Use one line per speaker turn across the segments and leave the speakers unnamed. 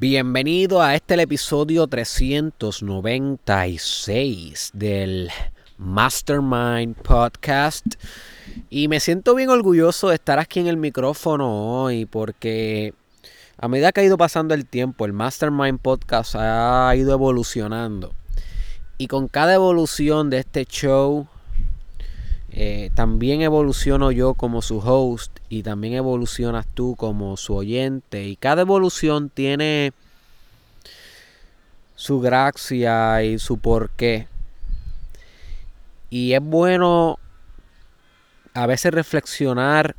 Bienvenido a este episodio 396 del Mastermind Podcast. Y me siento bien orgulloso de estar aquí en el micrófono hoy porque a medida que ha ido pasando el tiempo, el Mastermind Podcast ha ido evolucionando. Y con cada evolución de este show, eh, también evoluciono yo como su host y también evolucionas tú como su oyente. Y cada evolución tiene su gracia y su porqué. Y es bueno a veces reflexionar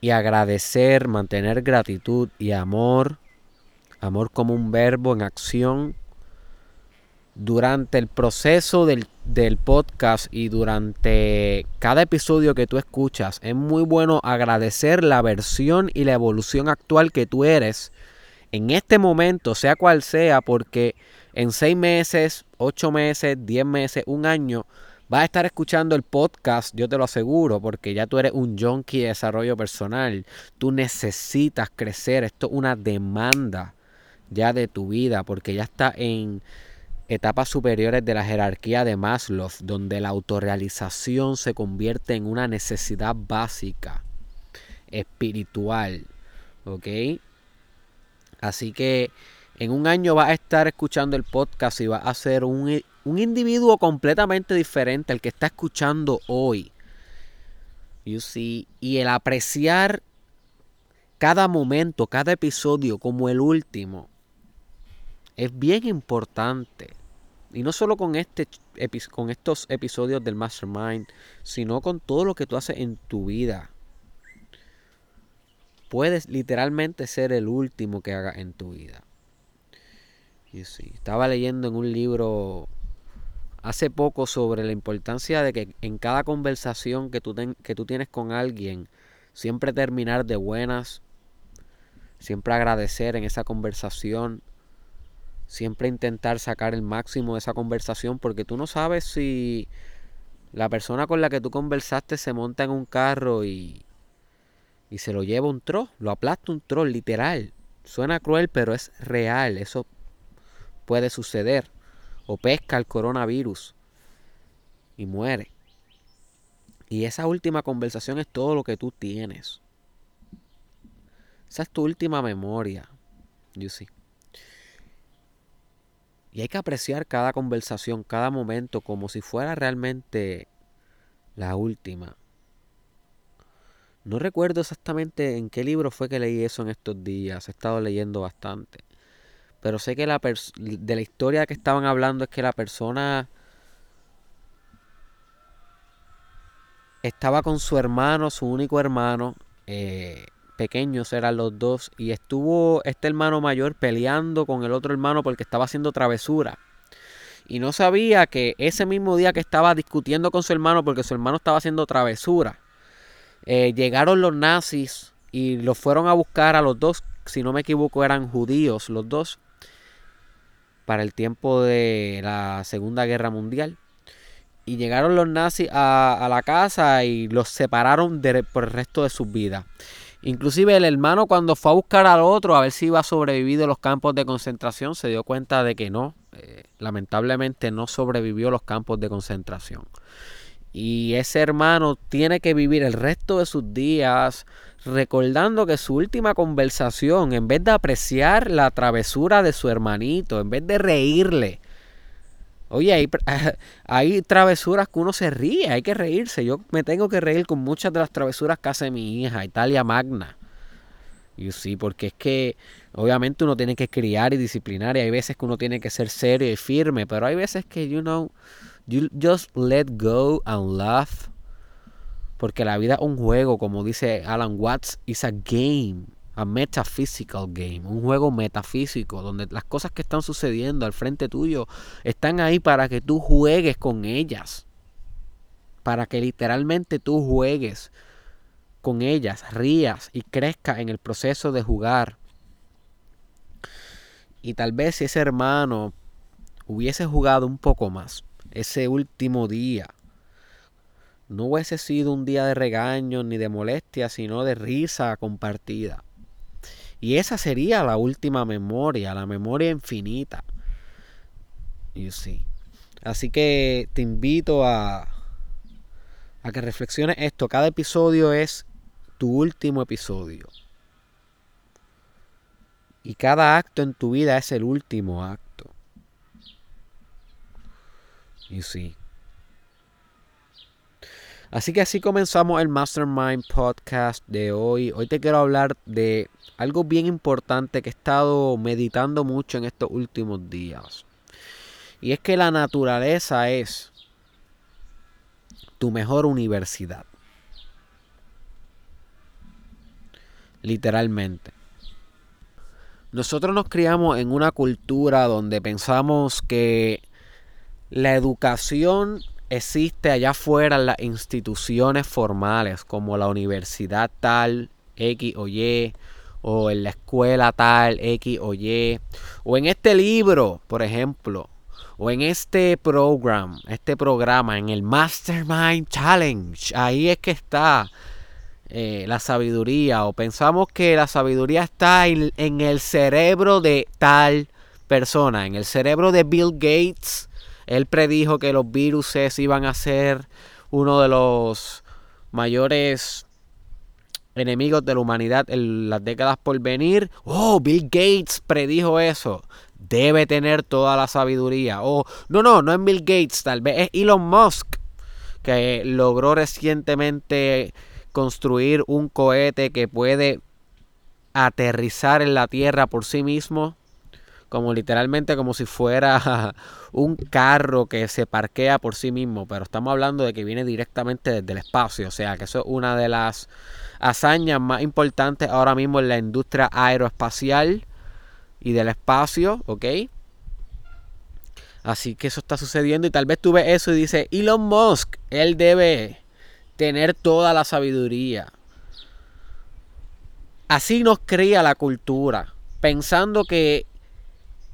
y agradecer, mantener gratitud y amor, amor como un verbo en acción, durante el proceso del, del, podcast y durante cada episodio que tú escuchas, es muy bueno agradecer la versión y la evolución actual que tú eres en este momento, sea cual sea, porque en seis meses, ocho meses, diez meses, un año, vas a estar escuchando el podcast, yo te lo aseguro, porque ya tú eres un junkie de desarrollo personal. Tú necesitas crecer. Esto es una demanda ya de tu vida, porque ya está en etapas superiores de la jerarquía de Maslow, donde la autorrealización se convierte en una necesidad básica, espiritual. ¿Ok? Así que en un año vas a estar escuchando el podcast y vas a ser un, un individuo completamente diferente al que está escuchando hoy. You see? Y el apreciar cada momento, cada episodio como el último, es bien importante. Y no solo con, este, con estos episodios del Mastermind, sino con todo lo que tú haces en tu vida. Puedes literalmente ser el último que hagas en tu vida. Y sí, estaba leyendo en un libro hace poco sobre la importancia de que en cada conversación que tú, que tú tienes con alguien, siempre terminar de buenas, siempre agradecer en esa conversación, siempre intentar sacar el máximo de esa conversación, porque tú no sabes si la persona con la que tú conversaste se monta en un carro y, y se lo lleva un troll, lo aplasta un troll, literal. Suena cruel, pero es real, eso puede suceder. O pesca el coronavirus y muere. Y esa última conversación es todo lo que tú tienes. Esa es tu última memoria. You see. Y hay que apreciar cada conversación, cada momento, como si fuera realmente la última. No recuerdo exactamente en qué libro fue que leí eso en estos días. He estado leyendo bastante. Pero sé que la de la historia que estaban hablando es que la persona estaba con su hermano, su único hermano. Eh, pequeños eran los dos y estuvo este hermano mayor peleando con el otro hermano porque estaba haciendo travesura. Y no sabía que ese mismo día que estaba discutiendo con su hermano porque su hermano estaba haciendo travesura, eh, llegaron los nazis y los fueron a buscar a los dos, si no me equivoco eran judíos los dos, para el tiempo de la Segunda Guerra Mundial. Y llegaron los nazis a, a la casa y los separaron por el resto de sus vidas. Inclusive el hermano cuando fue a buscar al otro a ver si iba a sobrevivir los campos de concentración se dio cuenta de que no, eh, lamentablemente no sobrevivió los campos de concentración. Y ese hermano tiene que vivir el resto de sus días recordando que su última conversación, en vez de apreciar la travesura de su hermanito, en vez de reírle, Oye, hay, hay, travesuras que uno se ríe, hay que reírse. Yo me tengo que reír con muchas de las travesuras que hace mi hija, Italia Magna. Y sí, porque es que obviamente uno tiene que criar y disciplinar y hay veces que uno tiene que ser serio y firme, pero hay veces que, you know, you just let go and laugh. Porque la vida es un juego, como dice Alan Watts, is a game a metaphysical game, un juego metafísico donde las cosas que están sucediendo al frente tuyo están ahí para que tú juegues con ellas. Para que literalmente tú juegues con ellas, rías y crezcas en el proceso de jugar. Y tal vez si ese hermano hubiese jugado un poco más ese último día, no hubiese sido un día de regaño ni de molestia, sino de risa compartida Y esa sería la última memoria, la memoria infinita. You see. Así que te invito a, a que reflexiones esto. Cada episodio es tu último episodio. Y cada acto en tu vida es el último acto. You see. Así que así comenzamos el Mastermind Podcast de hoy. Hoy te quiero hablar de algo bien importante que he estado meditando mucho en estos últimos días. Y es que la naturaleza es tu mejor universidad. Literalmente. Nosotros nos criamos en una cultura donde pensamos que la educación existe allá afuera las instituciones formales como la universidad tal, X o Y, o en la escuela tal, X o Y, o en este libro, por ejemplo, o en este program, este programa, en el Mastermind Challenge. Ahí es que está eh, la sabiduría. O pensamos que la sabiduría está en, en el cerebro de tal persona, en el cerebro de Bill Gates. Él predijo que los virus iban a ser uno de los mayores enemigos de la humanidad en las décadas por venir. Oh, Bill Gates predijo eso debe tener toda la sabiduría. O, no, no, no es Bill Gates, tal vez es Elon Musk, que logró recientemente construir un cohete que puede aterrizar en la Tierra por sí mismo, como literalmente como si fuera un carro que se parquea por sí mismo, pero estamos hablando de que viene directamente desde el espacio, o sea que eso es una de las hazañas más importantes ahora mismo en la industria aeroespacial y del espacio, ¿ok? Así que eso está sucediendo y tal vez tú ves eso y dices, Elon Musk, él debe tener toda la sabiduría. Así nos cría la cultura, pensando que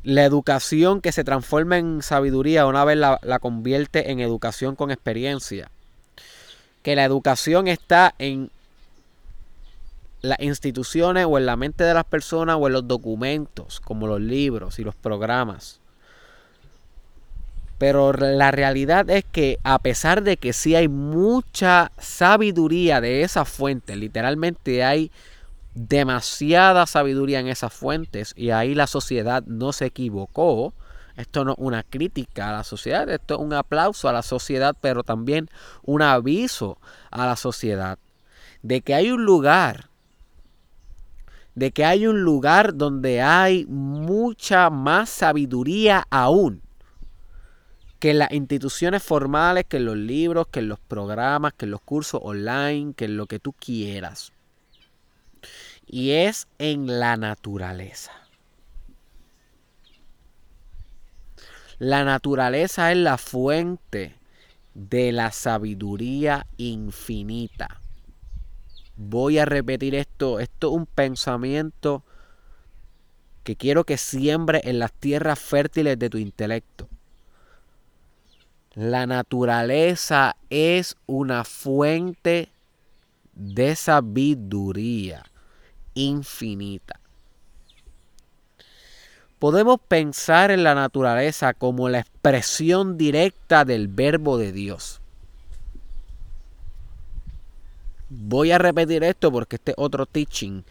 la educación que se transforma en sabiduría una vez la, la convierte en educación con experiencia. Que la educación está en las instituciones o en la mente de las personas o en los documentos, como los libros y los programas. Pero la realidad es que a pesar de que sí hay mucha sabiduría de esas fuentes, literalmente hay demasiada sabiduría en esas fuentes y ahí la sociedad no se equivocó. Esto no es una crítica a la sociedad, esto es un aplauso a la sociedad, pero también un aviso a la sociedad de que hay un lugar de que hay un lugar donde hay mucha más sabiduría aún que en las instituciones formales, que en los libros, que en los programas, que en los cursos online, que en lo que tú quieras. Y es en la naturaleza. La naturaleza es la fuente de la sabiduría infinita. Voy a repetir esto. Esto es un pensamiento que quiero que siembre en las tierras fértiles de tu intelecto. La naturaleza es una fuente de sabiduría infinita. Podemos pensar en la naturaleza como la expresión directa del verbo de Dios. Voy a repetir esto porque este es otro teaching.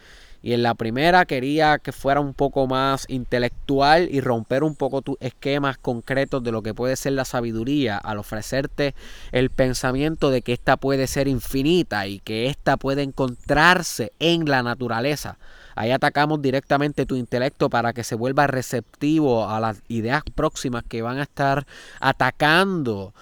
Y en la primera quería que fuera un poco más intelectual y romper un poco tus esquemas concretos de lo que puede ser la sabiduría al ofrecerte el pensamiento de que esta puede ser infinita y que esta puede encontrarse en la naturaleza. Ahí atacamos directamente tu intelecto para que se vuelva receptivo a las ideas próximas que van a estar atacando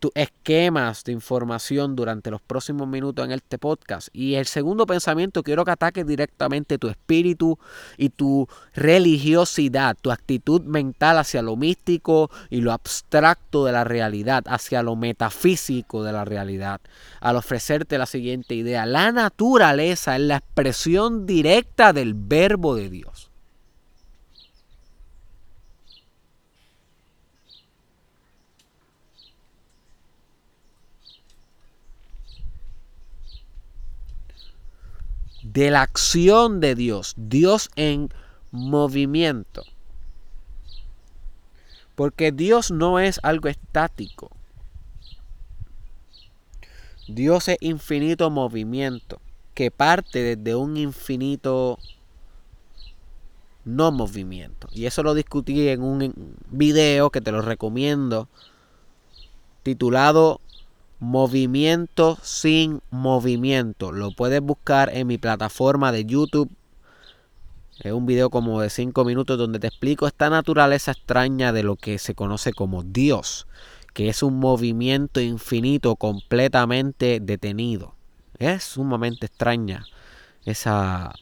tus esquemas de información durante los próximos minutos en este podcast. Y el segundo pensamiento, quiero que ataques directamente tu espíritu y tu religiosidad, tu actitud mental hacia lo místico y lo abstracto de la realidad, hacia lo metafísico de la realidad. Al ofrecerte la siguiente idea, la naturaleza es la expresión directa del verbo de Dios. De la acción de Dios, Dios en movimiento. Porque Dios no es algo estático. Dios es infinito movimiento, que parte desde un infinito no movimiento. Y eso lo discutí en un video que te lo recomiendo, titulado Movimiento sin movimiento. Lo puedes buscar en mi plataforma de YouTube. Es un video como de 5 minutos donde te explico esta naturaleza extraña de lo que se conoce como Dios, que es un movimiento infinito completamente detenido. Es sumamente extraña esa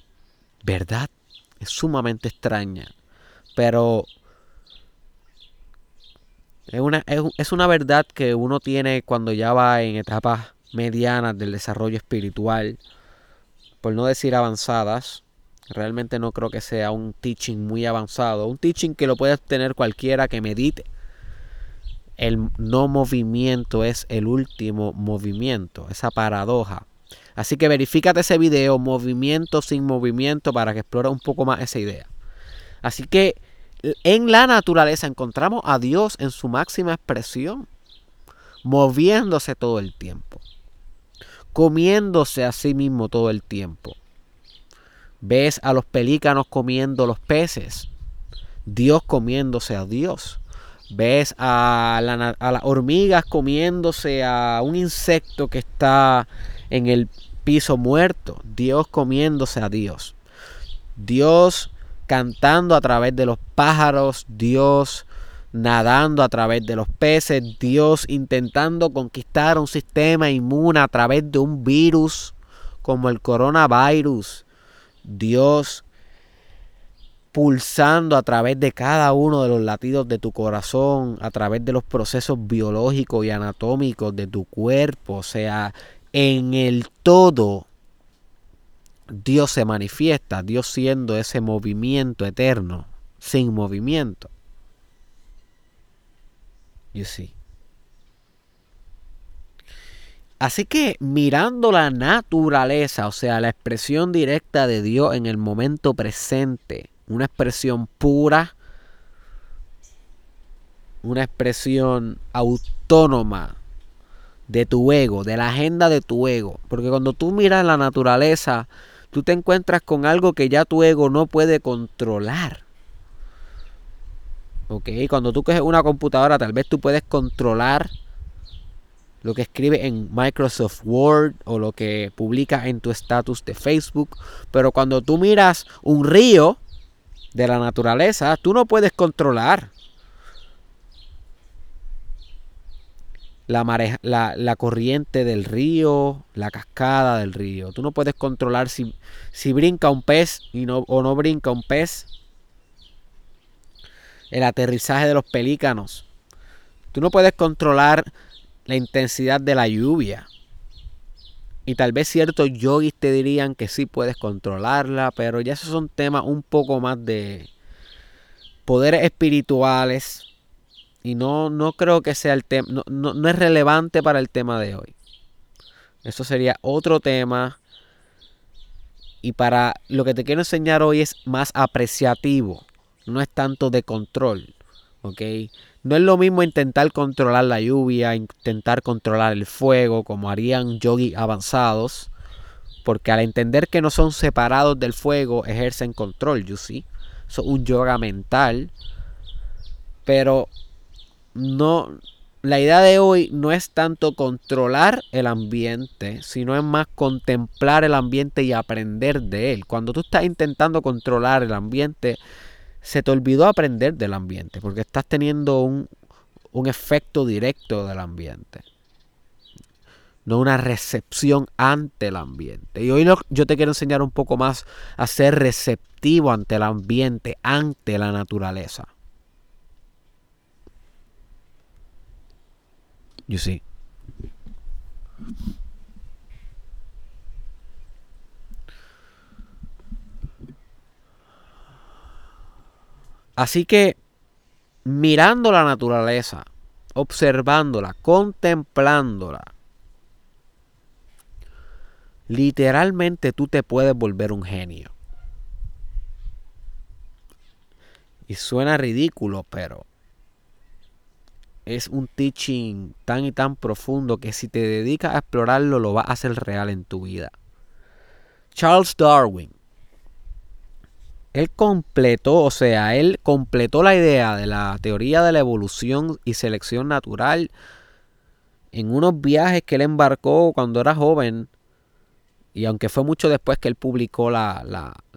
verdad, es sumamente extraña. Pero es una, es, una verdad que uno tiene cuando ya va en etapas medianas del desarrollo espiritual, por no decir avanzadas. Realmente no creo que sea un teaching muy avanzado. Un teaching que lo puede tener cualquiera que medite. El no movimiento es el último movimiento, esa paradoja. Así que verifícate ese video, movimiento sin movimiento, para que explore un poco más esa idea. Así que en la naturaleza encontramos a Dios en su máxima expresión, moviéndose todo el tiempo, comiéndose a sí mismo todo el tiempo. Ves a los pelícanos comiendo los peces, Dios comiéndose a Dios. Ves a, las hormigas comiéndose a un insecto que está en el piso muerto, Dios comiéndose a Dios. Dios cantando a través de los pájaros, Dios nadando a través de los peces, Dios intentando conquistar un sistema inmune a través de un virus como el coronavirus, Dios pulsando a través de cada uno de los latidos de tu corazón, a través de los procesos biológicos y anatómicos de tu cuerpo, o sea, en el todo Dios se manifiesta, Dios siendo ese movimiento eterno, sin movimiento. Así que mirando la naturaleza, o sea, la expresión directa de Dios en el momento presente, una expresión pura, una expresión autónoma de tu ego, de la agenda de tu ego. Porque cuando tú miras la naturaleza, tú te encuentras con algo que ya tu ego no puede controlar. Ok, cuando tú coges una computadora, tal vez tú puedes controlar lo que escribe en Microsoft Word o lo que publica en tu estatus de Facebook. Pero cuando tú miras un río de la naturaleza, tú no puedes controlar la, corriente del río, la cascada del río. Tú no puedes controlar si, si brinca un pez y no, o no brinca un pez. El aterrizaje de los pelícanos. Tú no puedes controlar la intensidad de la lluvia. Y tal vez ciertos yogis te dirían que sí puedes controlarla, pero ya esos son temas un poco más de poderes espirituales, y no, no creo que sea el tema, no, no, es relevante para el tema de hoy. Eso sería otro tema. Y para lo que te quiero enseñar hoy es más apreciativo. No es tanto de control. ¿Ok? No es lo mismo intentar controlar la lluvia, intentar controlar el fuego, como harían yogis avanzados. Porque al entender que no son separados del fuego, ejercen control, you see. Eso es un yoga mental. Pero no, la idea de hoy no es tanto controlar el ambiente, sino es más contemplar el ambiente y aprender de él. Cuando tú estás intentando controlar el ambiente, se te olvidó aprender del ambiente, porque estás teniendo un, un efecto directo del ambiente, no una recepción ante el ambiente. Y hoy yo te quiero enseñar un poco más a ser receptivo ante el ambiente, ante la naturaleza. You see. Así que mirando la naturaleza, observándola, contemplándola, literalmente tú te puedes volver un genio. Y suena ridículo, pero es un teaching tan y tan profundo que si te dedicas a explorarlo lo vas a hacer real en tu vida. Charles Darwin. Él completó, o sea, él completó la idea de la teoría de la evolución y selección natural en unos viajes que él embarcó cuando era joven. Y aunque fue mucho después que él publicó la,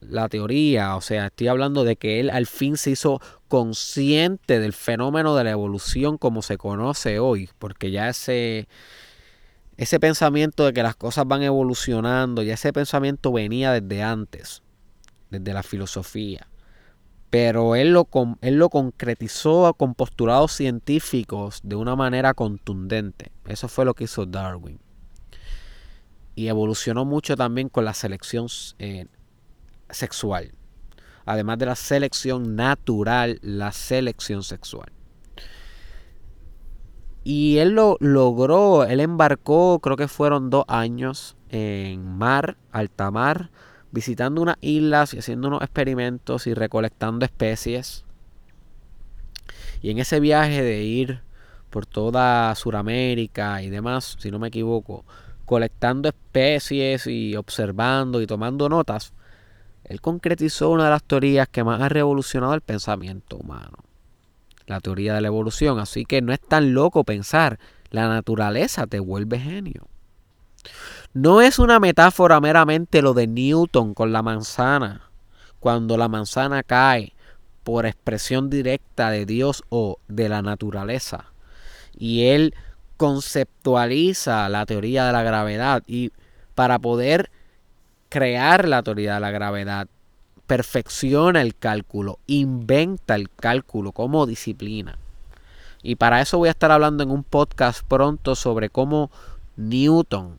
la teoría, o sea, estoy hablando de que él al fin se hizo consciente del fenómeno de la evolución como se conoce hoy, porque ya ese, ese pensamiento de que las cosas van evolucionando, ya ese pensamiento venía desde antes, desde la filosofía. Pero él lo, él lo concretizó con postulados científicos de una manera contundente. Eso fue lo que hizo Darwin. Y evolucionó mucho también con la selección eh, sexual. Además de la selección natural, la selección sexual. Y él lo logró, él embarcó, creo que fueron dos años en mar, alta mar, visitando unas islas y haciendo unos experimentos y recolectando especies. Y en ese viaje de ir por toda Sudamérica y demás, si no me equivoco, colectando especies y observando y tomando notas, él concretizó una de las teorías que más ha revolucionado el pensamiento humano, la teoría de la evolución. Así que no es tan loco pensar, la naturaleza te vuelve genio. No es una metáfora meramente lo de Newton con la manzana, cuando la manzana cae por expresión directa de Dios o de la naturaleza. Y él conceptualiza la teoría de la gravedad y para poder crear la teoría de la gravedad, perfecciona el cálculo, inventa el cálculo como disciplina. Y para eso voy a estar hablando en un podcast pronto sobre cómo Newton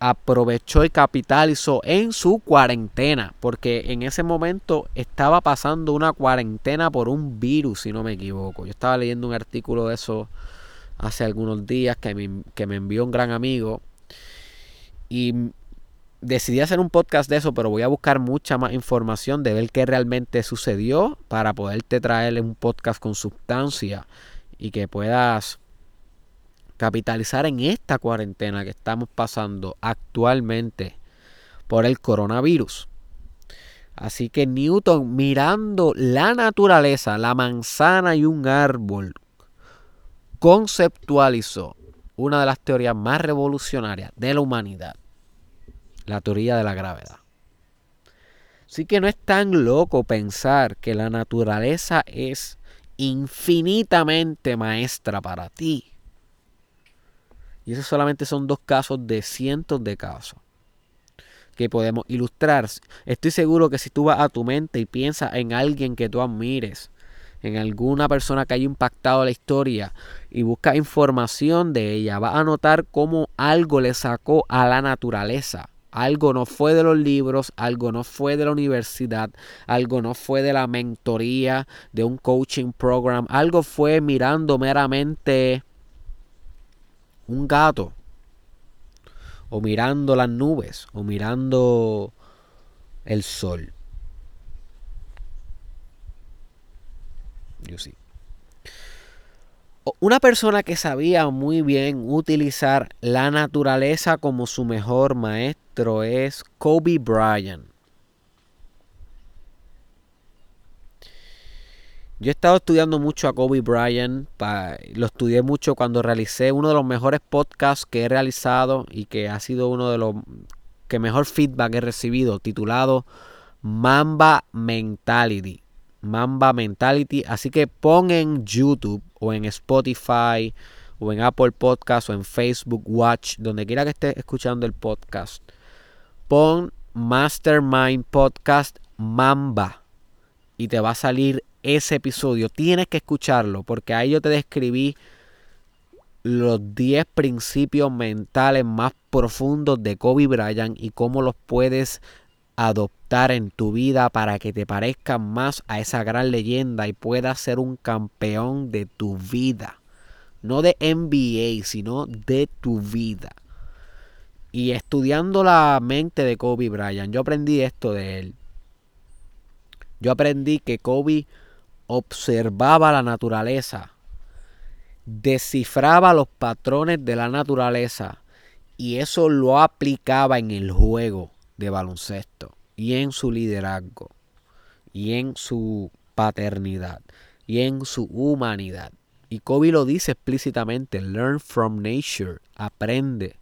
aprovechó y capitalizó en su cuarentena, porque en ese momento estaba pasando una cuarentena por un virus, si no me equivoco. Yo estaba leyendo un artículo de eso hace algunos días que me, que me envió un gran amigo y decidí hacer un podcast de eso, pero voy a buscar mucha más información de ver qué realmente sucedió para poderte traer un podcast con sustancia y que puedas capitalizar en esta cuarentena que estamos pasando actualmente por el coronavirus. Así que Newton mirando la naturaleza, la manzana y un árbol, conceptualizó una de las teorías más revolucionarias de la humanidad la teoría de la gravedad. Así que no es tan loco pensar que la naturaleza es infinitamente maestra para ti. Y esos solamente son dos casos de cientos de casos que podemos ilustrar. Estoy seguro que si tú vas a tu mente y piensas en alguien que tú admires, en alguna persona que haya impactado la historia y buscas información de ella, vas a notar cómo algo le sacó a la naturaleza algo no fue de los libros, algo no fue de la universidad, algo no fue de la mentoría, de un coaching program, algo fue mirando meramente un gato, o mirando las nubes, o mirando el sol. Yo sí. Una persona que sabía muy bien utilizar la naturaleza como su mejor es Kobe Bryant. Yo he estado estudiando mucho a Kobe Bryant, lo estudié mucho cuando realicé uno de los mejores podcasts que he realizado y que ha sido uno de los que mejor feedback he recibido, titulado Mamba Mentality. Mamba Mentality. Así que pon en YouTube o en Spotify o en Apple Podcast o en Facebook Watch, donde quiera que estés escuchando el podcast. Pon Mastermind Podcast Mamba y te va a salir ese episodio. Tienes que escucharlo porque ahí yo te describí los 10 principios mentales más profundos de Kobe Bryant y cómo los puedes adoptar en tu vida para que te parezca más a esa gran leyenda y puedas ser un campeón de tu vida. No de NBA, sino de tu vida. Y estudiando la mente de Kobe Bryant, yo aprendí esto de él. Yo aprendí que Kobe observaba la naturaleza, descifraba los patrones de la naturaleza y eso lo aplicaba en el juego de baloncesto y en su liderazgo y en su paternidad y en su humanidad. Y Kobe lo dice explícitamente, learn from nature, aprende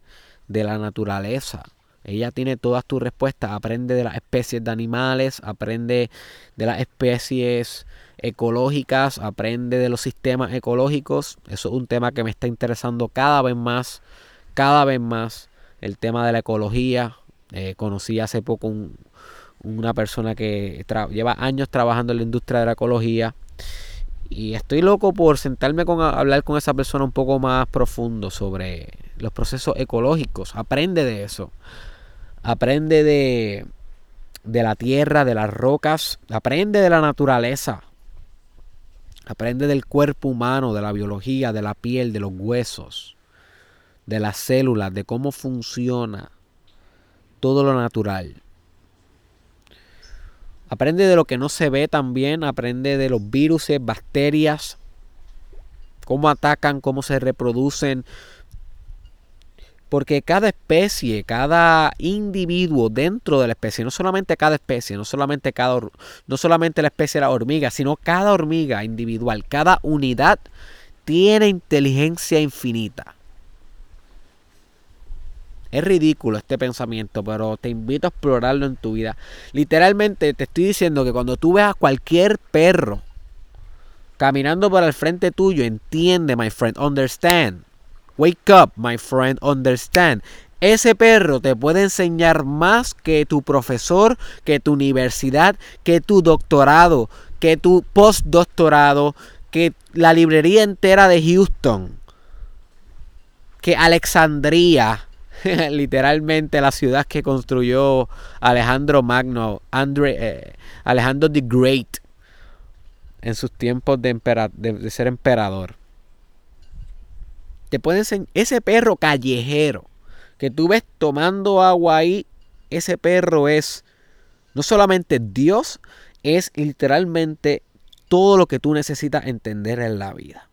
de la naturaleza. Ella tiene todas tus respuestas, aprende de las especies de animales, aprende de las especies ecológicas, aprende de los sistemas ecológicos. Eso es un tema que me está interesando cada vez más, cada vez más, el tema de la ecología. Eh, conocí hace poco una persona que lleva años trabajando en la industria de la ecología y estoy loco por sentarme con a hablar con esa persona un poco más profundo sobre los procesos ecológicos. Aprende de eso. Aprende de, de la tierra, de las rocas. Aprende de la naturaleza. Aprende del cuerpo humano, de la biología, de la piel, de los huesos, de las células, de cómo funciona todo lo natural. Aprende de lo que no se ve también, aprende de los virus, bacterias, cómo atacan, cómo se reproducen, porque cada especie, cada individuo dentro de la especie, no solamente cada especie, no solamente, cada, no solamente la especie de la hormiga, sino cada hormiga individual, cada unidad tiene inteligencia infinita. Es ridículo este pensamiento, pero te invito a explorarlo en tu vida. Literalmente te estoy diciendo que cuando tú veas a cualquier perro caminando por el frente tuyo, entiende, my friend, understand Wake up, my friend, understand. Ese perro te puede enseñar más que tu profesor, que tu universidad, que tu doctorado, que tu postdoctorado, que la librería entera de Houston, que Alexandria, literalmente la ciudad que construyó Alejandro Magno, eh, Alejandro the Great, en sus tiempos de, de ser emperador. Te pueden ese perro callejero que tú ves tomando agua ahí, ese perro es no solamente Dios, es literalmente todo lo que tú necesitas entender en la vida.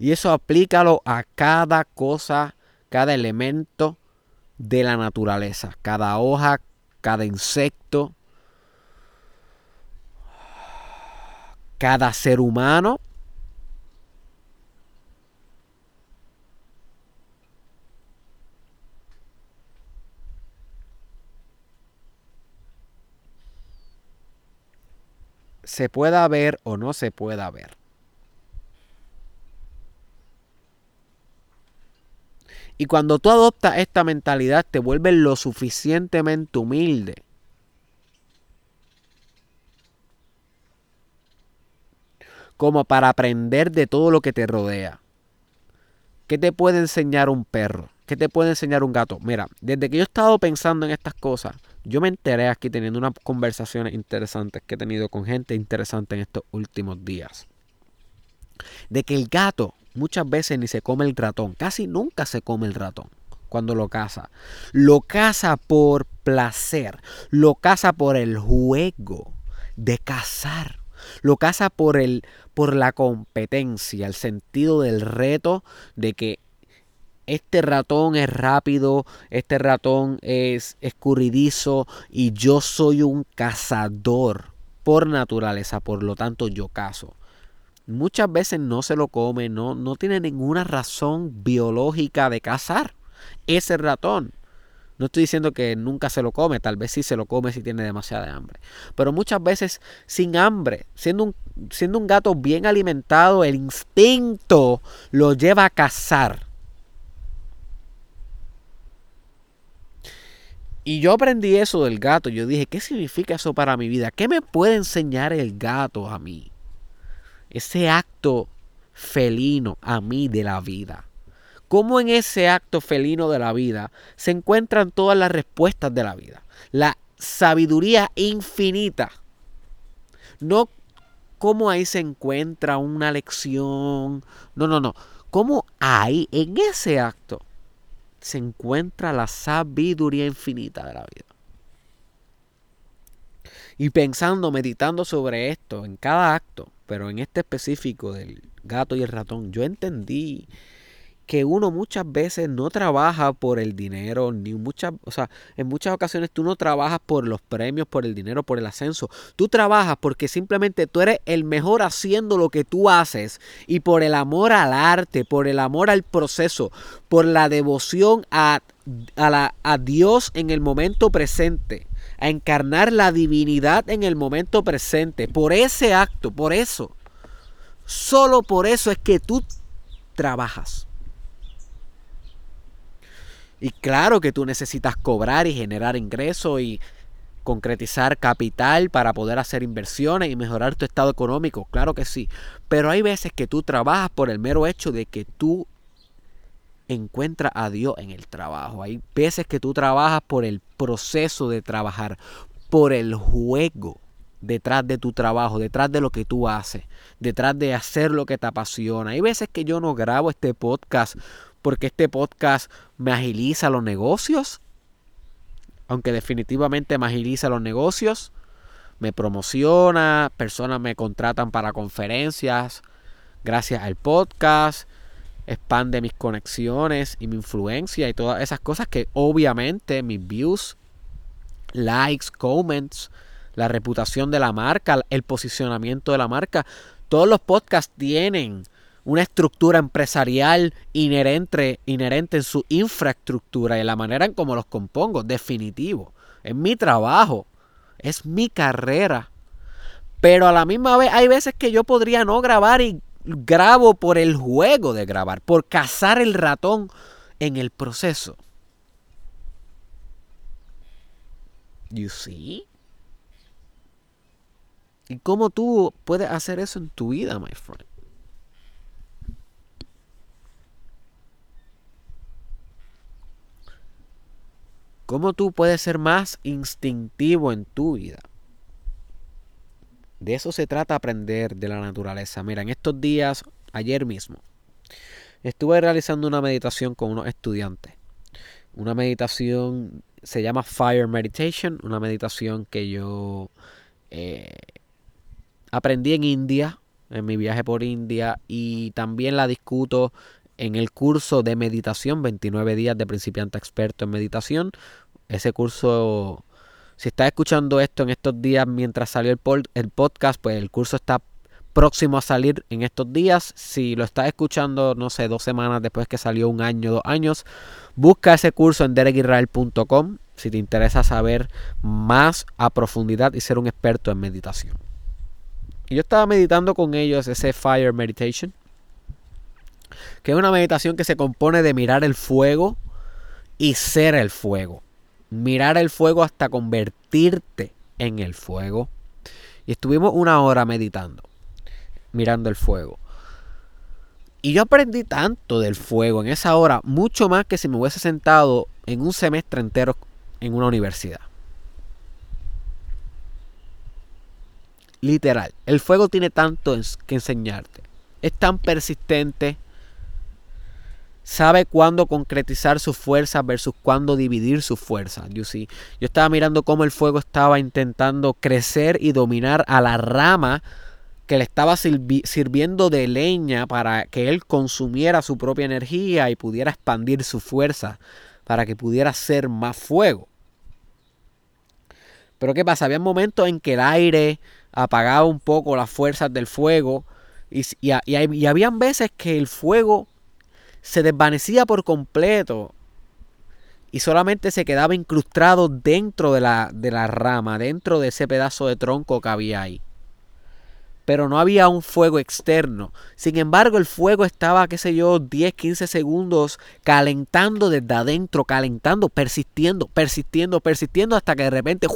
Y eso aplícalo a cada cosa, cada elemento de la naturaleza. Cada hoja, cada insecto, cada ser humano. Se pueda ver o no se pueda ver. Y cuando tú adoptas esta mentalidad, te vuelves lo suficientemente humilde. Como para aprender de todo lo que te rodea. ¿Qué te puede enseñar un perro? ¿Qué te puede enseñar un gato? Mira, desde que yo he estado pensando en estas cosas, yo me enteré aquí teniendo unas conversaciones interesantes que he tenido con gente interesante en estos últimos días. De que el gato muchas veces ni se come el ratón, casi nunca se come el ratón cuando lo caza. Lo caza por placer, lo caza por el juego de cazar. Lo caza por el por la competencia, el sentido del reto de que este ratón es rápido, este ratón es escurridizo y yo soy un cazador por naturaleza, por lo tanto yo cazo muchas veces no se lo come, no, no tiene ninguna razón biológica de cazar ese ratón. No estoy diciendo que nunca se lo come, tal vez sí se lo come si tiene demasiada hambre. Pero muchas veces sin hambre, siendo un, siendo un gato bien alimentado, el instinto lo lleva a cazar. Y yo aprendí eso del gato. Yo dije, ¿qué significa eso para mi vida? ¿Qué me puede enseñar el gato a mí? Ese acto felino a mí de la vida. cómo en ese acto felino de la vida se encuentran todas las respuestas de la vida. La sabiduría infinita. No cómo ahí se encuentra una lección. No, no, no. Cómo ahí, en ese acto, se encuentra la sabiduría infinita de la vida. Y pensando, meditando sobre esto en cada acto, pero en este específico del gato y el ratón, yo entendí que uno muchas veces no trabaja por el dinero, ni muchas, o sea, en muchas ocasiones tú no trabajas por los premios, por el dinero, por el ascenso. Tú trabajas porque simplemente tú eres el mejor haciendo lo que tú haces y por el amor al arte, por el amor al proceso, por la devoción a, a, la, a Dios en el momento presente, a encarnar la divinidad en el momento presente. Por ese acto, por eso, solo por eso es que tú trabajas. Y claro que tú necesitas cobrar y generar ingresos y concretizar capital para poder hacer inversiones y mejorar tu estado económico, claro que sí. Pero hay veces que tú trabajas por el mero hecho de que tú encuentras a Dios en el trabajo. Hay veces que tú trabajas por el proceso de trabajar, por el juego detrás de tu trabajo, detrás de lo que tú haces, detrás de hacer lo que te apasiona. Hay veces que yo no grabo este podcast porque este podcast me agiliza los negocios, aunque definitivamente me agiliza los negocios, me promociona, personas me contratan para conferencias, gracias al podcast, expande mis conexiones y mi influencia y todas esas cosas que obviamente mis views, likes, comments, la reputación de la marca, el posicionamiento de la marca, todos los podcasts tienen una estructura empresarial inherente, inherente en su infraestructura y en la manera en cómo los compongo, definitivo. Es mi trabajo, es mi carrera. Pero a la misma vez hay veces que yo podría no grabar y grabo por el juego de grabar, por cazar el ratón en el proceso. You see? ¿Y cómo tú puedes hacer eso en tu vida, my friend? ¿Cómo tú puedes ser más instintivo en tu vida? De eso se trata aprender de la naturaleza. Mira, en estos días, ayer mismo, estuve realizando una meditación con unos estudiantes. Una meditación, se llama Fire Meditation, una meditación que yo eh, aprendí en India, en mi viaje por India, y también la discuto en el curso de meditación, 29 días de principiante experto en meditación. Ese curso, si estás escuchando esto en estos días mientras salió el, podcast, pues el curso está próximo a salir en estos días. Si lo estás escuchando, no sé, dos semanas después que salió, un año, dos años, busca ese curso en derekisrael.com si te interesa saber más a profundidad y ser un experto en meditación. Y yo estaba meditando con ellos ese Fire Meditation que es una meditación que se compone de mirar el fuego y ser el fuego. Mirar el fuego hasta convertirte en el fuego. Y estuvimos una hora meditando, mirando el fuego. Y yo aprendí tanto del fuego en esa hora, mucho más que si me hubiese sentado en un semestre entero en una universidad. Literal, el fuego tiene tanto que enseñarte. Es tan persistente, sabe cuándo concretizar su fuerza versus cuándo dividir su fuerza. Yo estaba mirando cómo el fuego estaba intentando crecer y dominar a la rama que le estaba sirviendo de leña para que él consumiera su propia energía y pudiera expandir su fuerza para que pudiera ser más fuego. Pero ¿qué pasa? Había momentos en que el aire apagaba un poco las fuerzas del fuego y, y, y habían veces que el fuego se desvanecía por completo y solamente se quedaba incrustado dentro de la, de la rama, dentro de ese pedazo de tronco que había ahí. Pero no había un fuego externo. Sin embargo, el fuego estaba, qué sé yo, 10, 15 segundos calentando desde adentro, calentando, persistiendo, persistiendo, persistiendo, hasta que de repente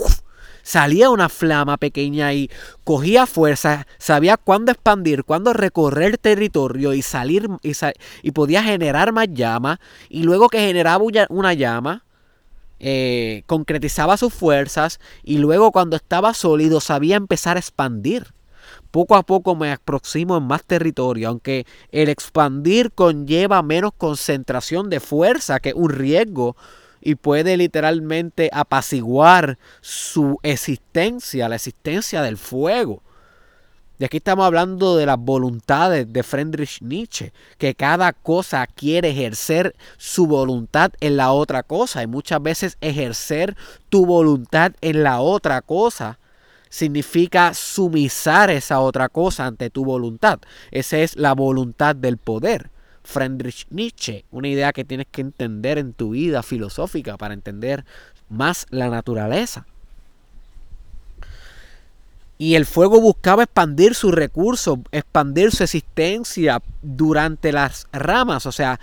salía una flama pequeña y cogía fuerza, sabía cuándo expandir, cuándo recorrer territorio y salir y, podía generar más llama. Y luego que generaba una llama, eh, concretizaba sus fuerzas y luego cuando estaba sólido sabía empezar a expandir. Poco a poco me aproximo en más territorio, aunque el expandir conlleva menos concentración de fuerza, que un riesgo, y puede literalmente apaciguar su existencia, la existencia del fuego. Y aquí estamos hablando de las voluntades de Friedrich Nietzsche, que cada cosa quiere ejercer su voluntad en la otra cosa. Y muchas veces ejercer tu voluntad en la otra cosa significa sumisar esa otra cosa ante tu voluntad. Esa es la voluntad del poder. Friedrich Nietzsche, una idea que tienes que entender en tu vida filosófica para entender más la naturaleza. Y el fuego buscaba expandir sus recursos, expandir su existencia durante las ramas, o sea,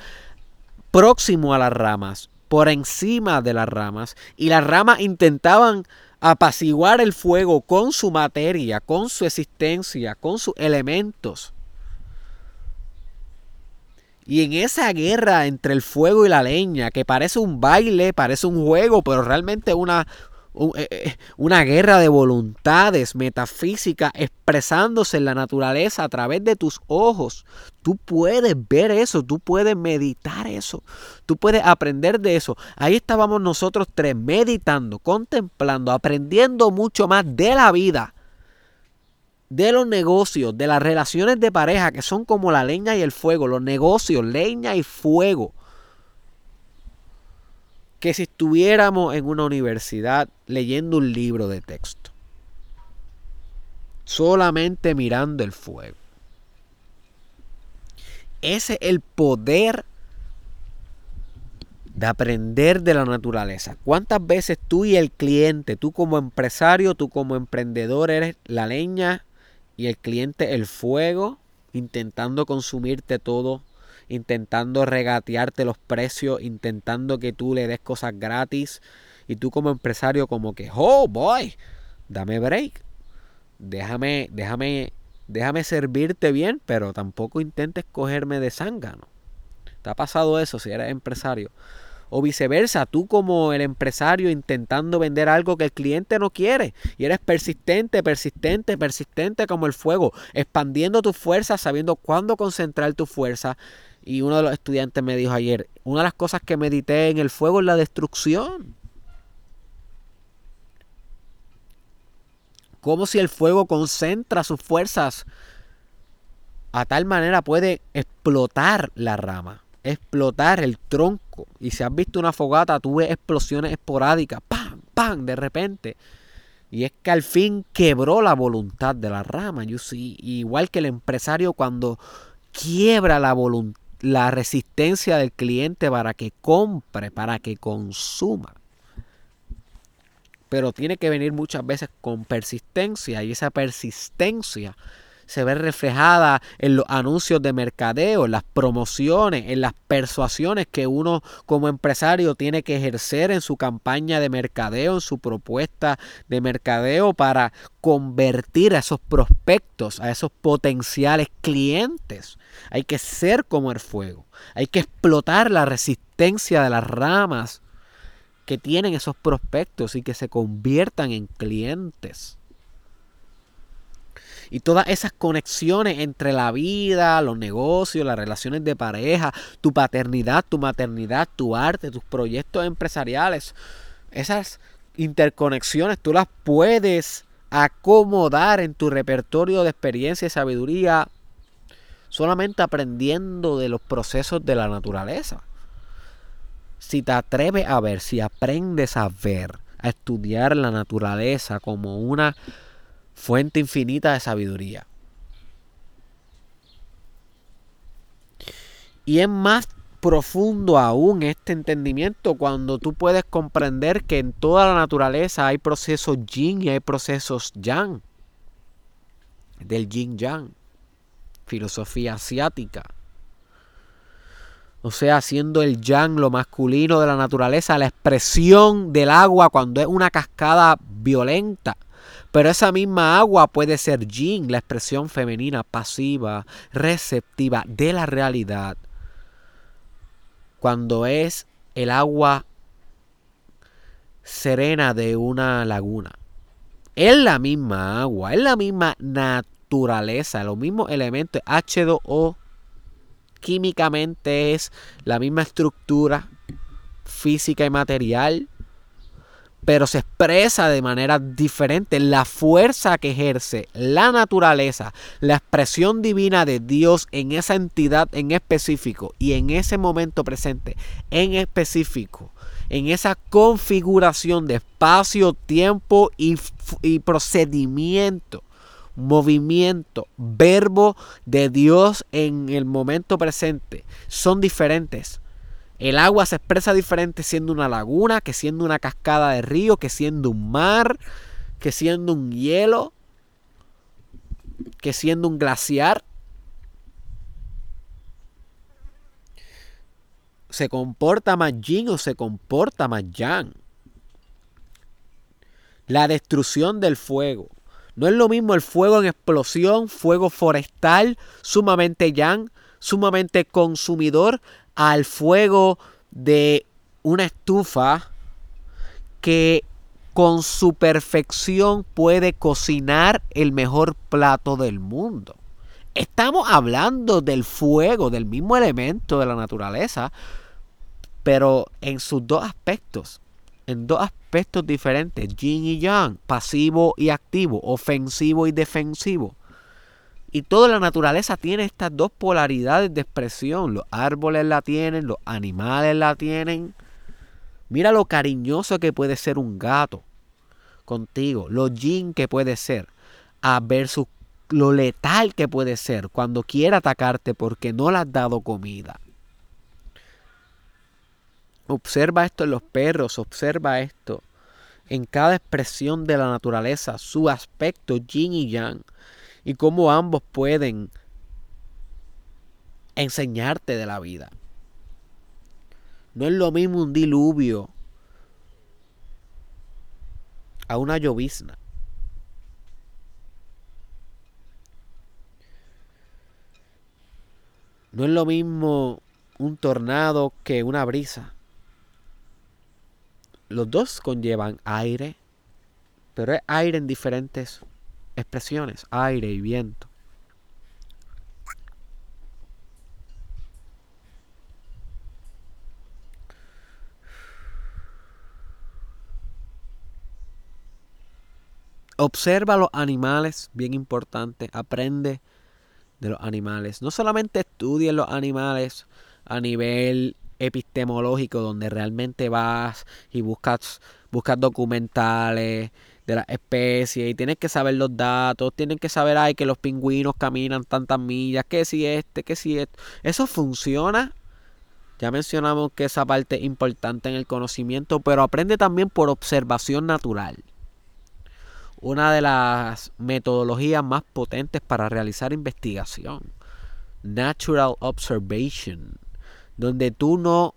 próximo a las ramas, por encima de las ramas. Y las ramas intentaban apaciguar el fuego con su materia, con su existencia, con sus elementos. Y en esa guerra entre el fuego y la leña, que parece un baile, parece un juego, pero realmente una, eh, eh, una guerra de voluntades metafísica expresándose en la naturaleza a través de tus ojos. Tú puedes ver eso, tú puedes meditar eso, tú puedes aprender de eso. Ahí estábamos nosotros tres meditando, contemplando, aprendiendo mucho más de la vida, de los negocios, de las relaciones de pareja que son como la leña y el fuego, los negocios, leña y fuego que si estuviéramos en una universidad leyendo un libro de texto, solamente mirando el fuego. Ese es el poder de aprender de la naturaleza. ¿Cuántas veces tú y el cliente, tú como empresario, tú como emprendedor, eres la leña y el cliente el fuego, intentando consumirte todo intentando regatearte los precios, intentando que tú le des cosas gratis. Y tú como empresario como que, oh boy, dame break. Déjame, déjame, déjame servirte bien, pero tampoco intentes cogerme de zángano. ¿Te ha pasado eso si eres empresario? O viceversa, tú como el empresario intentando vender algo que el cliente no quiere y eres persistente, persistente, persistente como el fuego, expandiendo tu fuerza, sabiendo cuándo concentrar tu fuerza. Y uno de los estudiantes me dijo ayer, una de las cosas que medité en el fuego es la destrucción. Como si el fuego concentra sus fuerzas a tal manera puede explotar la rama, explotar el tronco. Y si has visto una fogata, tú ves explosiones esporádicas, ¡pam! ¡pam! de repente. Y es que al fin quebró la voluntad de la rama. Yo sí, igual que el empresario cuando quiebra la la resistencia del cliente para que compre, para que consuma. Pero tiene que venir muchas veces con persistencia y esa persistencia se ve reflejada en los anuncios de mercadeo, en las promociones, en las persuasiones que uno como empresario tiene que ejercer en su campaña de mercadeo, en su propuesta de mercadeo para convertir a esos prospectos, a esos potenciales clientes. Hay que ser como el fuego, hay que explotar la resistencia de las ramas que tienen esos prospectos y que se conviertan en clientes. Y todas esas conexiones entre la vida, los negocios, las relaciones de pareja, tu paternidad, tu maternidad, tu arte, tus proyectos empresariales, esas interconexiones tú las puedes acomodar en tu repertorio de experiencia y sabiduría solamente aprendiendo de los procesos de la naturaleza. Si te atreves a ver, si aprendes a ver, a estudiar la naturaleza como una fuente infinita de sabiduría. Y es más profundo aún este entendimiento cuando tú puedes comprender que en toda la naturaleza hay procesos yin y hay procesos yang. Del yin yang. Filosofía asiática. O sea, siendo el yang lo masculino de la naturaleza, la expresión del agua cuando es una cascada violenta. Pero esa misma agua puede ser yin, la expresión femenina pasiva, receptiva de la realidad. Cuando es el agua serena de una laguna. Es la misma agua, es la misma naturaleza, los mismos elementos. H2O químicamente es la misma estructura física y material, pero se expresa de manera diferente. La fuerza que ejerce la naturaleza, la expresión divina de Dios en esa entidad en específico y en ese momento presente en específico, en esa configuración de espacio, tiempo y, y procedimiento movimiento, verbo de Dios en el momento presente son diferentes. El agua se expresa diferente siendo una laguna, que siendo una cascada de río, que siendo un mar, que siendo un hielo, que siendo un glaciar. ¿Se comporta más yin o se comporta más yang? La destrucción del fuego. No es lo mismo el fuego en explosión, fuego forestal, sumamente yang, sumamente consumidor, al fuego de una estufa que con su perfección puede cocinar el mejor plato del mundo. Estamos hablando del fuego, del mismo elemento de la naturaleza, pero en sus dos aspectos, en dos aspectos diferentes, yin y yang, pasivo y activo, ofensivo y defensivo. Y toda la naturaleza tiene estas dos polaridades de expresión. Los árboles la tienen, los animales la tienen. Mira lo cariñoso que puede ser un gato contigo, lo yin que puede ser, a versus lo letal que puede ser cuando quiere atacarte porque no le has dado comida. Observa esto en los perros, observa esto en cada expresión de la naturaleza, su aspecto yin y yang y cómo ambos pueden enseñarte de la vida. No es lo mismo un diluvio a una llovizna. No es lo mismo un tornado que una brisa. Los dos conllevan aire, pero es aire en diferentes expresiones, aire y viento. Observa los animales, bien importante, aprende de los animales. No solamente estudie los animales a nivel epistemológico, donde realmente vas y buscas, buscas documentales, de la especie y tienes que saber los datos, tienes que saber ay, que los pingüinos caminan tantas millas, que si este, que si esto. Eso funciona. Ya mencionamos que esa parte es importante en el conocimiento, pero aprende también por observación natural. Una de las metodologías más potentes para realizar investigación. Natural observation. Donde tú no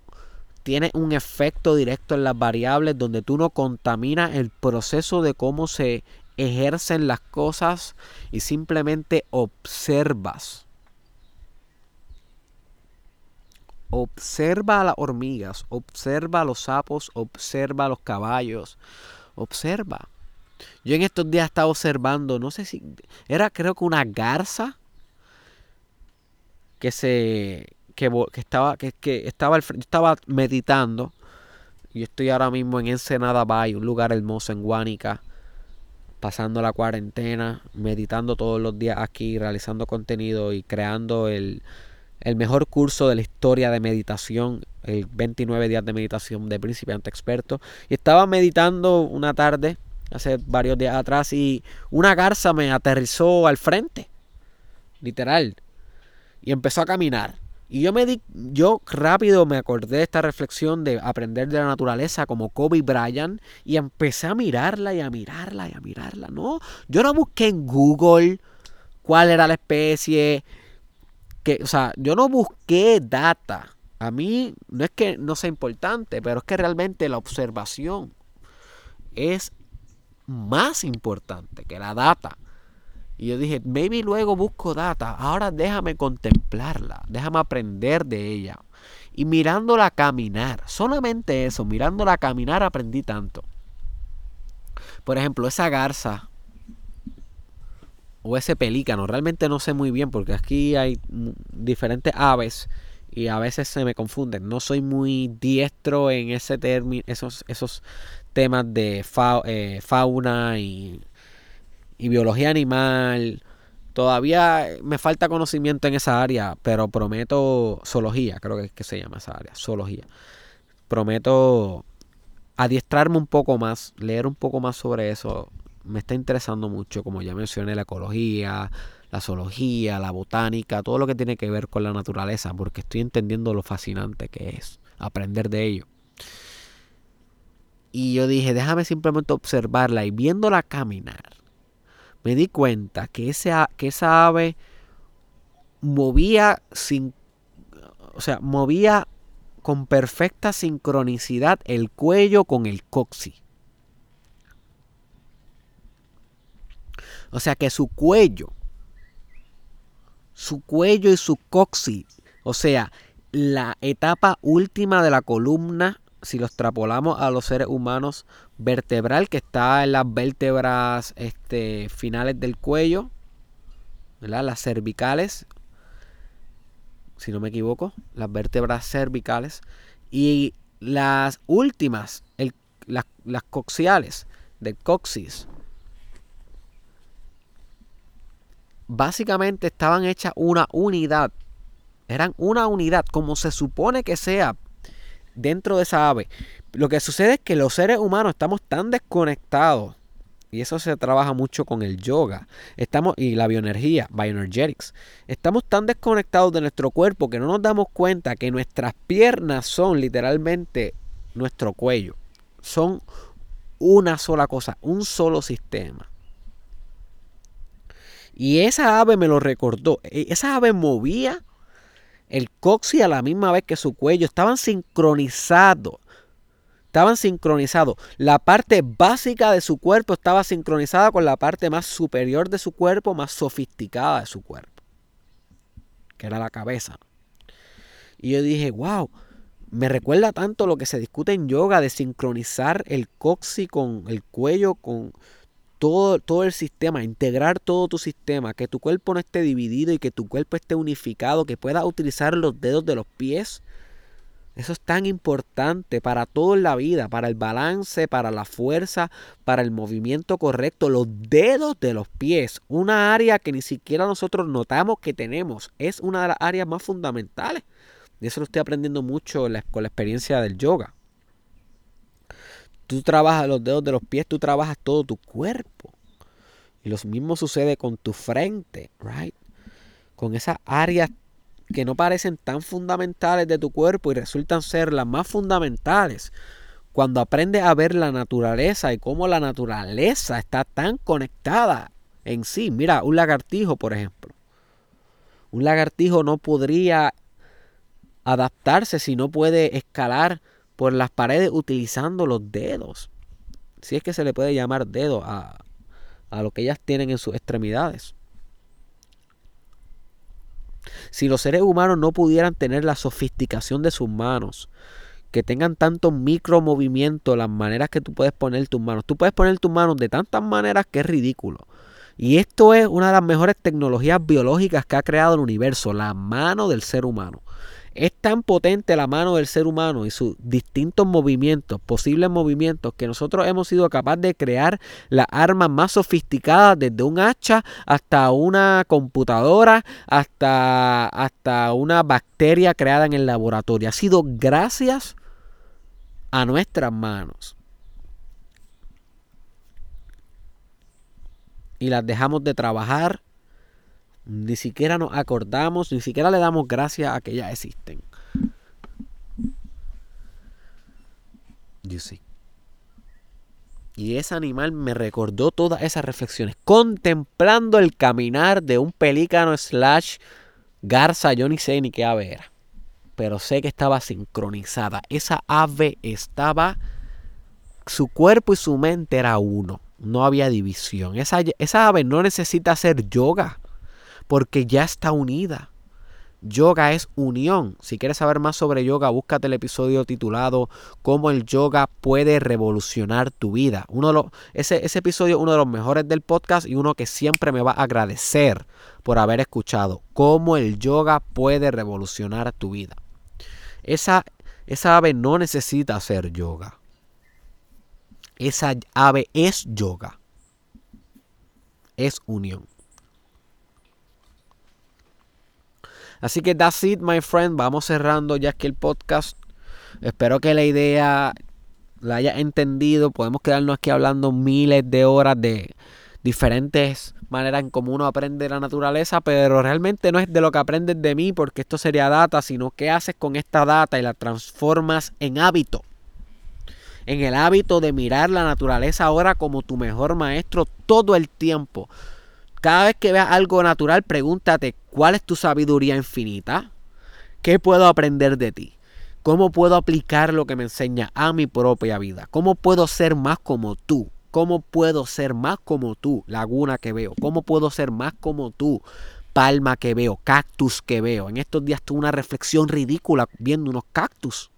tiene un efecto directo en las variables donde tú no contaminas el proceso de cómo se ejercen las cosas y simplemente observas. Observa a las hormigas, observa a los sapos, observa a los caballos, observa. Yo en estos días estaba observando, no sé si era creo que una garza que se que, estaba, que, estaba, estaba meditando. Y estoy ahora mismo en Ensenada Bay, un lugar hermoso en Guánica, pasando la cuarentena, meditando todos los días aquí, realizando contenido y creando el, el mejor curso de la historia de meditación, el 29 días de meditación de principiante experto. Y estaba meditando una tarde, hace varios días atrás, y una garza me aterrizó al frente, literal, y empezó a caminar. Y yo me di, yo rápido me acordé de esta reflexión de aprender de la naturaleza como Kobe Bryant y empecé a mirarla y a mirarla y a mirarla. No, yo no busqué en Google cuál era la especie, que, o sea, yo no busqué data. A mí no es que no sea importante, pero es que realmente la observación es más importante que la data. Y yo dije, maybe luego busco data, ahora déjame contemplarla, déjame aprender de ella. Y mirándola caminar, solamente eso, mirándola caminar aprendí tanto. Por ejemplo, esa garza o ese pelícano, realmente no sé muy bien porque aquí hay diferentes aves y a veces se me confunden. No soy muy diestro en ese esos, esos temas de eh, fauna y, y biología animal. Todavía me falta conocimiento en esa área, pero prometo zoología, creo que, es que se llama esa área, zoología. Prometo adiestrarme un poco más, leer un poco más sobre eso. Me está interesando mucho, como ya mencioné, la ecología, la zoología, la botánica, todo lo que tiene que ver con la naturaleza, porque estoy entendiendo lo fascinante que es aprender de ello. Y yo dije, déjame simplemente observarla y viéndola caminar, me di cuenta que, que esa ave movía sin, o sea, movía con perfecta sincronicidad el cuello con el coxi. O sea que su cuello su cuello y su coxis, o sea, la etapa última de la columna, si lo extrapolamos a los seres humanos, vertebral, que está en las vértebras este, finales del cuello, las cervicales, si no me equivoco, las vértebras cervicales, y las últimas, las, las coxiales del coxis, básicamente estaban hechas una unidad. Eran una unidad, como se supone que sea dentro de esa ave. Lo que sucede es que los seres humanos estamos tan desconectados. Y eso se trabaja mucho con el yoga. Estamos, y la bioenergía, bioenergetics. Estamos tan desconectados de nuestro cuerpo que no nos damos cuenta que nuestras piernas son literalmente nuestro cuello. Son una sola cosa, un solo sistema. Y esa ave me lo recordó. E, esa ave movía el coxi a la misma vez que su cuello. Estaban sincronizados. Estaban sincronizados. La parte básica de su cuerpo estaba sincronizada con la parte más superior de su cuerpo, más sofisticada de su cuerpo. Que era la cabeza. Y yo dije, wow, me recuerda tanto lo que se discute en yoga de sincronizar el coxi con el cuello, con, todo, el sistema, integrar todo tu sistema, que tu cuerpo no esté dividido y que tu cuerpo esté unificado, que puedas utilizar los dedos de los pies. Eso es tan importante para todo en la vida, para el balance, para la fuerza, para el movimiento correcto. Los dedos de los pies, una área que ni siquiera nosotros notamos que tenemos, es una de las áreas más fundamentales. Y eso lo estoy aprendiendo mucho con la experiencia del yoga. Tú trabajas los dedos de los pies, tú trabajas todo tu cuerpo. Y lo mismo sucede con tu frente, right? Con esas áreas que no parecen tan fundamentales de tu cuerpo y resultan ser las más fundamentales. Cuando aprendes a ver la naturaleza y cómo la naturaleza está tan conectada en sí. Mira, un lagartijo, por ejemplo. Un lagartijo no podría adaptarse si no puede escalar por las paredes utilizando los dedos. Si es que se le puede llamar dedo a, a lo que ellas tienen en sus extremidades. Si los seres humanos no pudieran tener la sofisticación de sus manos, que tengan tantos micromovimientos, las maneras que tú puedes poner tus manos. Tú puedes poner tus manos de tantas maneras que es ridículo. Y esto es una de las mejores tecnologías biológicas que ha creado el universo, la mano del ser humano. Es tan potente la mano del ser humano y sus distintos movimientos, posibles movimientos, que nosotros hemos sido capaces de crear las armas más sofisticadas, desde un hacha hasta una computadora, hasta, hasta una bacteria creada en el laboratorio. Ha sido gracias a nuestras manos. Y las dejamos de trabajar ni siquiera nos acordamos, ni siquiera le damos gracias a que ya existen. You Y ese animal me recordó todas esas reflexiones, contemplando el caminar de un pelícano slash garza, yo ni sé ni qué ave era. pero sé que estaba sincronizada. Esa ave estaba, su cuerpo y su mente era uno, no había división. Esa, esa ave no necesita hacer yoga porque ya está unida. Yoga es unión. Si quieres saber más sobre yoga, búscate el episodio titulado Cómo el yoga puede revolucionar tu vida. Uno de los, ese, ese episodio es uno de los mejores del podcast y uno que siempre me va a agradecer por haber escuchado. Cómo el yoga puede revolucionar tu vida. Esa, esa ave no necesita hacer yoga. Esa ave es yoga. Es unión. Así que that's it, my friend. Vamos cerrando ya que el podcast. Espero que la idea la haya entendido. Podemos quedarnos aquí hablando miles de horas de diferentes maneras en cómo uno aprende la naturaleza, pero realmente no es de lo que aprendes de mí, porque esto sería data, sino qué haces con esta data y la transformas en hábito. En el hábito de mirar la naturaleza ahora como tu mejor maestro todo el tiempo. Cada vez que veas algo natural, pregúntate, ¿cuál es tu sabiduría infinita? ¿Qué puedo aprender de ti? ¿Cómo puedo aplicar lo que me enseña a mi propia vida? ¿Cómo puedo ser más como tú? ¿Cómo puedo ser más como tú, laguna que veo? ¿Cómo puedo ser más como tú, palma que veo, cactus que veo? En estos días tuve una reflexión ridícula viendo unos cactus.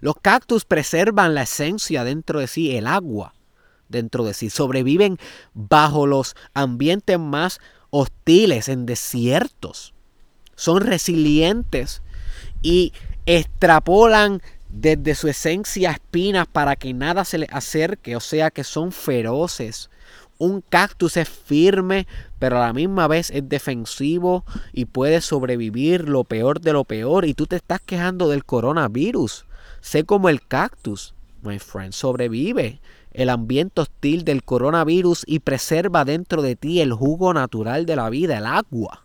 Los cactus preservan la esencia dentro de sí, el agua dentro de sí. Sobreviven bajo los ambientes más hostiles, en desiertos. Son resilientes y extrapolan desde su esencia espinas para que nada se les acerque, o sea que son feroces. Un cactus es firme, pero a la misma vez es defensivo y puede sobrevivir lo peor de lo peor. Y tú te estás quejando del coronavirus. Sé como el cactus, my friend, sobrevive el ambiente hostil del coronavirus y preserva dentro de ti el jugo natural de la vida, el agua.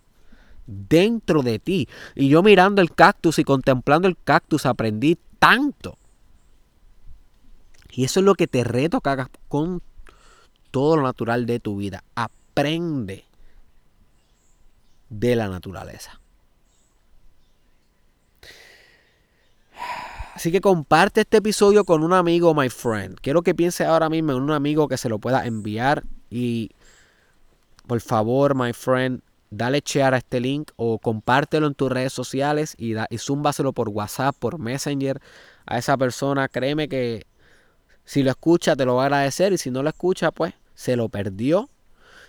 Dentro de ti. Y yo mirando el cactus y contemplando el cactus aprendí tanto. Y eso es lo que te reto que hagas con todo lo natural de tu vida. Aprende de la naturaleza. Así que comparte este episodio con un amigo, my friend. Quiero que piense ahora mismo en un amigo que se lo pueda enviar. Y por favor, my friend, dale share a este link o compártelo en tus redes sociales y, da, por WhatsApp, por Messenger a esa persona. Créeme que si lo escucha te lo va a agradecer y si no lo escucha, pues se lo perdió.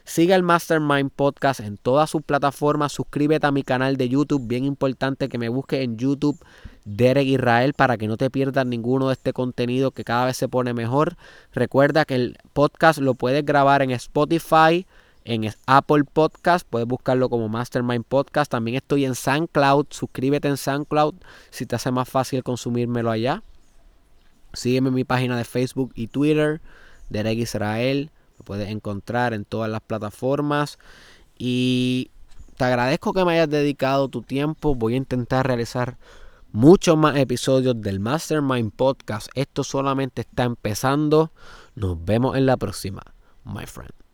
Siga el Mastermind Podcast en todas sus plataformas. Suscríbete a mi canal de YouTube. Bien importante que me busques en YouTube Derek Israel para que no te pierdas ninguno de este contenido que cada vez se pone mejor. Recuerda que el podcast lo puedes grabar en Spotify, en Apple Podcast, puedes buscarlo como Mastermind Podcast. También estoy en SoundCloud, suscríbete en SoundCloud si te hace más fácil consumírmelo allá. Sígueme en mi página de Facebook y Twitter, Derek Israel. Lo puedes encontrar en todas las plataformas. Y te agradezco que me hayas dedicado tu tiempo. Voy a intentar realizar muchos más episodios del Mastermind Podcast. Esto solamente está empezando. Nos vemos en la próxima, my friend.